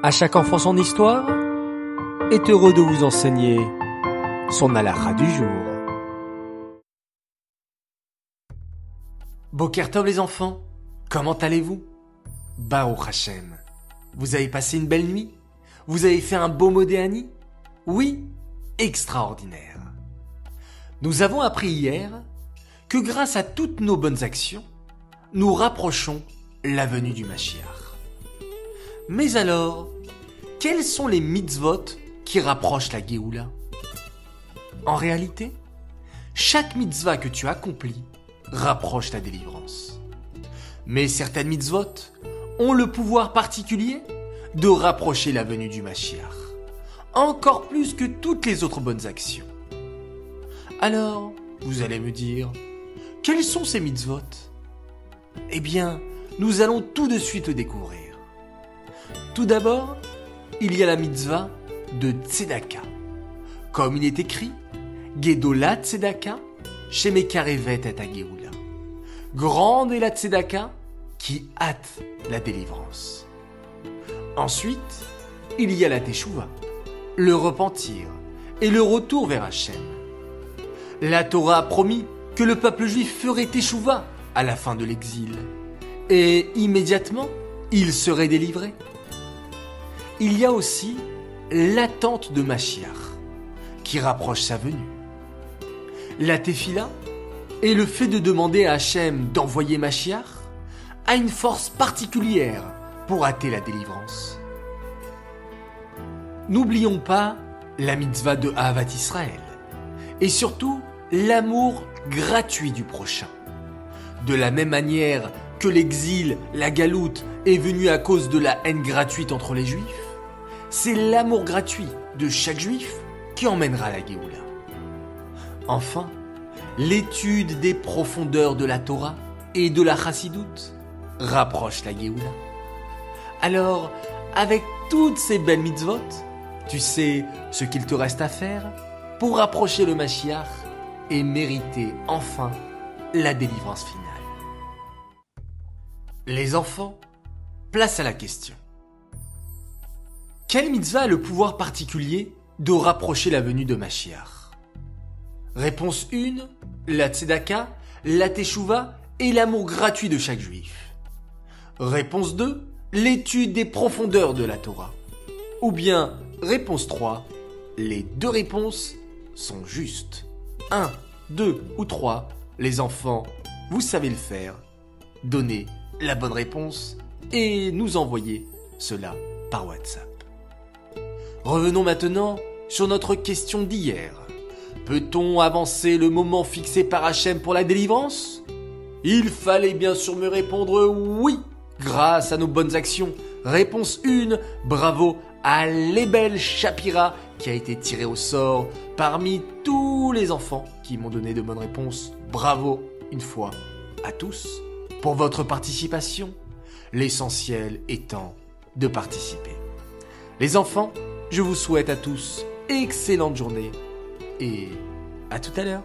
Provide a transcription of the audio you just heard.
À chaque enfant son histoire est heureux de vous enseigner son alara du jour. Bokertov les enfants, comment allez-vous? Bao Hachem, vous avez passé une belle nuit? Vous avez fait un beau modéani? Oui, extraordinaire. Nous avons appris hier que grâce à toutes nos bonnes actions, nous rapprochons la venue du Mashiach. Mais alors, quels sont les mitzvot qui rapprochent la Géoula? En réalité, chaque mitzvah que tu accomplis rapproche ta délivrance. Mais certaines mitzvot ont le pouvoir particulier de rapprocher la venue du Mashiach, encore plus que toutes les autres bonnes actions. Alors, vous allez me dire, quels sont ces mitzvot? Eh bien, nous allons tout de suite le découvrir. Tout d'abord, il y a la mitzvah de Tzedaka. Comme il est écrit, Gedola Tzedaka, Shemekarevet et. Grande est la Tzedaka qui hâte la délivrance. Ensuite, il y a la Teshuvah, le repentir et le retour vers Hachem. La Torah a promis que le peuple juif ferait Teshuvah à la fin de l'exil. Et immédiatement, il serait délivré il y a aussi l'attente de Machiach, qui rapproche sa venue. La tefila et le fait de demander à Hachem d'envoyer Machiach a une force particulière pour hâter la délivrance. N'oublions pas la mitzvah de Havat Israël et surtout l'amour gratuit du prochain. De la même manière que l'exil, la galoute est venu à cause de la haine gratuite entre les juifs, c'est l'amour gratuit de chaque juif qui emmènera la Géoula. Enfin, l'étude des profondeurs de la Torah et de la Chassidoute rapproche la Géoula. Alors, avec toutes ces belles mitzvot, tu sais ce qu'il te reste à faire pour rapprocher le Mashiach et mériter enfin la délivrance finale. Les enfants, place à la question. Quel mitzvah a le pouvoir particulier de rapprocher la venue de Mashiach? Réponse 1, la tzedaka, la teshuva et l'amour gratuit de chaque juif. Réponse 2, l'étude des profondeurs de la Torah. Ou bien, réponse 3, les deux réponses sont justes. 1, 2 ou 3, les enfants, vous savez le faire. Donnez la bonne réponse et nous envoyez cela par WhatsApp. Revenons maintenant sur notre question d'hier. Peut-on avancer le moment fixé par Hachem pour la délivrance? Il fallait bien sûr me répondre oui, grâce à nos bonnes actions. Réponse 1, bravo à Lebel Shapira qui a été tiré au sort parmi tous les enfants qui m'ont donné de bonnes réponses. Bravo une fois à tous pour votre participation, l'essentiel étant de participer. Les enfants, je vous souhaite à tous excellente journée et à tout à l'heure.